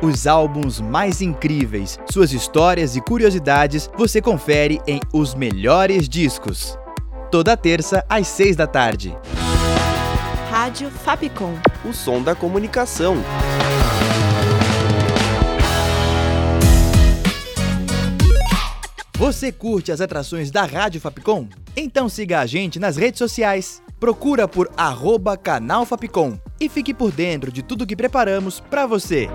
Os álbuns mais incríveis, suas histórias e curiosidades você confere em Os Melhores Discos. Toda terça às seis da tarde. Rádio Fapcom. O som da comunicação. Você curte as atrações da Rádio Fapcom? Então siga a gente nas redes sociais. Procura por arroba canal Fapcom e fique por dentro de tudo que preparamos para você.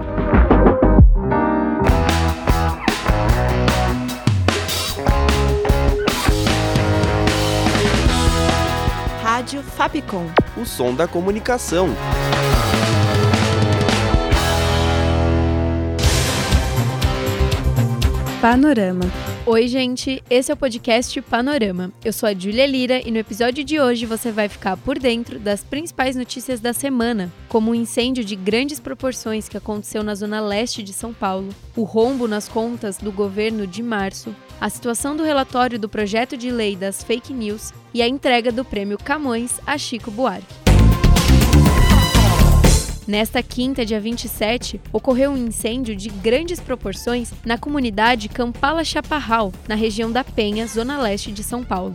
Rádio Fapcom. O som da comunicação. Panorama. Oi, gente, esse é o podcast Panorama. Eu sou a Julia Lira e no episódio de hoje você vai ficar por dentro das principais notícias da semana, como o um incêndio de grandes proporções que aconteceu na zona leste de São Paulo, o rombo nas contas do governo de março, a situação do relatório do projeto de lei das fake news e a entrega do prêmio Camões a Chico Buarque. Nesta quinta, dia 27, ocorreu um incêndio de grandes proporções na comunidade Campala Chaparral, na região da Penha, zona leste de São Paulo.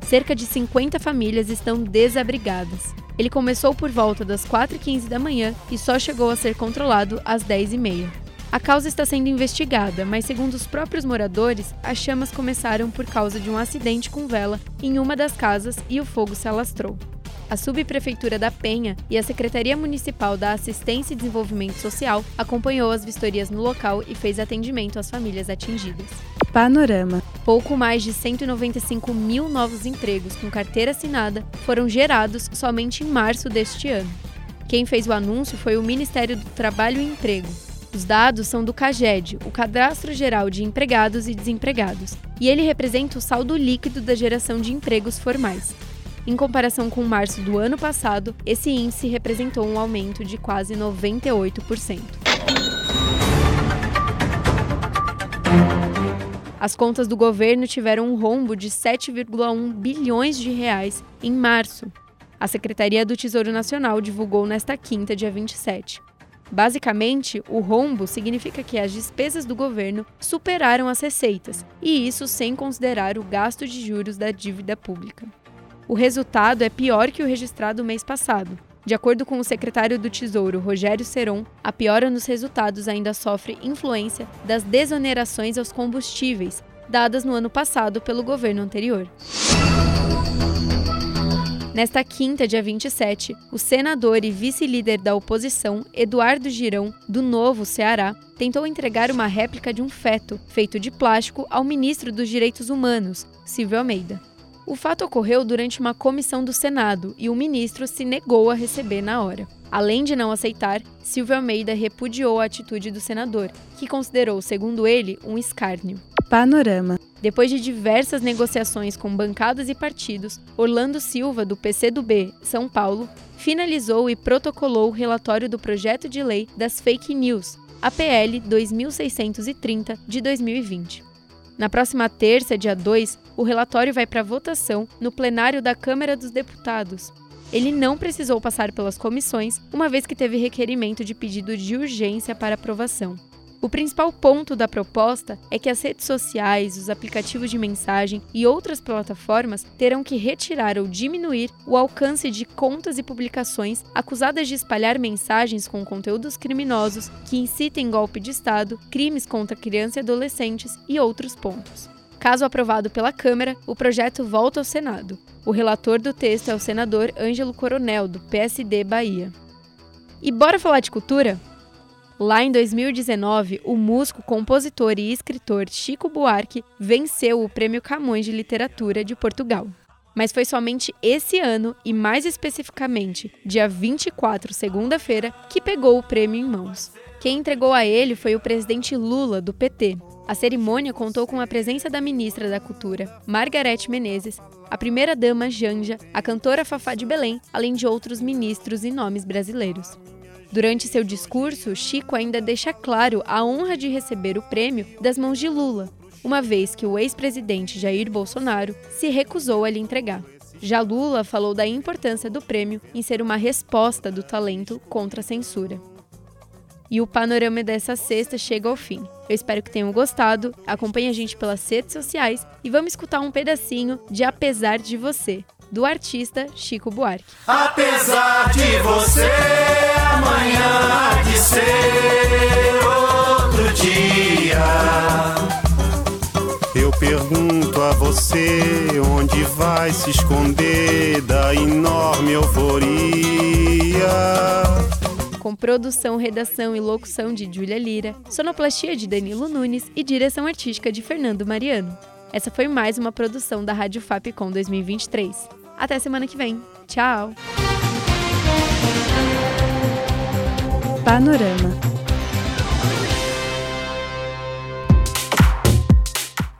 Cerca de 50 famílias estão desabrigadas. Ele começou por volta das 4h15 da manhã e só chegou a ser controlado às 10h30. A causa está sendo investigada, mas segundo os próprios moradores, as chamas começaram por causa de um acidente com vela em uma das casas e o fogo se alastrou a Subprefeitura da Penha e a Secretaria Municipal da Assistência e Desenvolvimento Social acompanhou as vistorias no local e fez atendimento às famílias atingidas. Panorama. Pouco mais de 195 mil novos empregos com carteira assinada foram gerados somente em março deste ano. Quem fez o anúncio foi o Ministério do Trabalho e Emprego. Os dados são do CAGED, o Cadastro Geral de Empregados e Desempregados, e ele representa o saldo líquido da geração de empregos formais. Em comparação com março do ano passado, esse índice representou um aumento de quase 98%. As contas do governo tiveram um rombo de 7,1 bilhões de reais em março. A Secretaria do Tesouro Nacional divulgou nesta quinta, dia 27. Basicamente, o rombo significa que as despesas do governo superaram as receitas, e isso sem considerar o gasto de juros da dívida pública. O resultado é pior que o registrado mês passado. De acordo com o secretário do Tesouro, Rogério Seron, a piora nos resultados ainda sofre influência das desonerações aos combustíveis, dadas no ano passado pelo governo anterior. Nesta quinta, dia 27, o senador e vice-líder da oposição, Eduardo Girão, do Novo Ceará, tentou entregar uma réplica de um feto feito de plástico ao ministro dos Direitos Humanos, Silvio Almeida. O fato ocorreu durante uma comissão do Senado e o ministro se negou a receber na hora. Além de não aceitar, Silvio Almeida repudiou a atitude do senador, que considerou, segundo ele, um escárnio. Panorama. Depois de diversas negociações com bancadas e partidos, Orlando Silva, do PCdoB, São Paulo, finalizou e protocolou o relatório do projeto de lei das fake news, APL 2630 de 2020. Na próxima terça, dia 2, o relatório vai para votação no plenário da Câmara dos Deputados. Ele não precisou passar pelas comissões, uma vez que teve requerimento de pedido de urgência para aprovação. O principal ponto da proposta é que as redes sociais, os aplicativos de mensagem e outras plataformas terão que retirar ou diminuir o alcance de contas e publicações acusadas de espalhar mensagens com conteúdos criminosos que incitem golpe de Estado, crimes contra crianças e adolescentes e outros pontos. Caso aprovado pela Câmara, o projeto volta ao Senado. O relator do texto é o senador Ângelo Coronel, do PSD Bahia. E bora falar de cultura? Lá em 2019, o músico, compositor e escritor Chico Buarque venceu o Prêmio Camões de Literatura de Portugal. Mas foi somente esse ano, e mais especificamente, dia 24, segunda-feira, que pegou o prêmio em mãos. Quem entregou a ele foi o presidente Lula, do PT. A cerimônia contou com a presença da ministra da Cultura, Margarete Menezes, a primeira-dama Janja, a cantora Fafá de Belém, além de outros ministros e nomes brasileiros. Durante seu discurso, Chico ainda deixa claro a honra de receber o prêmio das mãos de Lula, uma vez que o ex-presidente Jair Bolsonaro se recusou a lhe entregar. Já Lula falou da importância do prêmio em ser uma resposta do talento contra a censura. E o panorama dessa sexta chega ao fim. Eu espero que tenham gostado. Acompanhe a gente pelas redes sociais e vamos escutar um pedacinho de Apesar de Você, do artista Chico Buarque. Apesar de você, você onde vai se esconder da enorme euforia. Com produção, redação e locução de Júlia Lira, sonoplastia de Danilo Nunes e direção artística de Fernando Mariano. Essa foi mais uma produção da Rádio Fapcom 2023. Até semana que vem. Tchau! Panorama.